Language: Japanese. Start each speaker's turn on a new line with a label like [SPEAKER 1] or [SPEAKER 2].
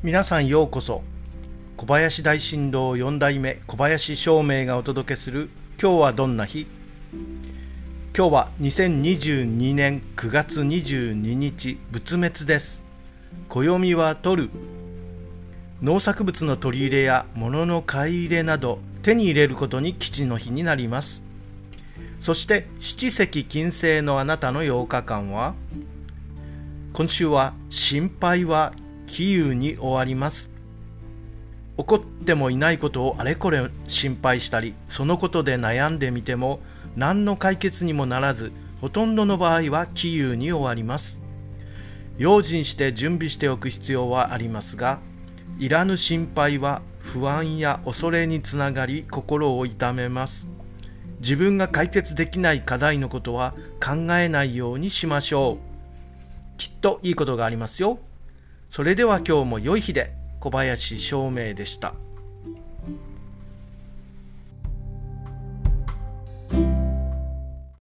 [SPEAKER 1] 皆さんようこそ。小林大震動4代目小林照明がお届けする今日はどんな日？今日は2022年9月22日仏滅です。暦は取る。農作物の取り入れや物の買い入れなど手に入れることに基地の日になります。そして七石金星のあなたの8日間は今週は心配は杞憂に終わります。起こってもいないことをあれこれ心配したりそのことで悩んでみても何の解決にもならずほとんどの場合は杞憂に終わります。用心して準備しておく必要はありますがいらぬ心配は不安や恐れにつながり心を痛めます。自分が解決できない課題のことは考えないようにしましょう。きっといいことがありますよ。それでは今日も良い日で小林照明でした。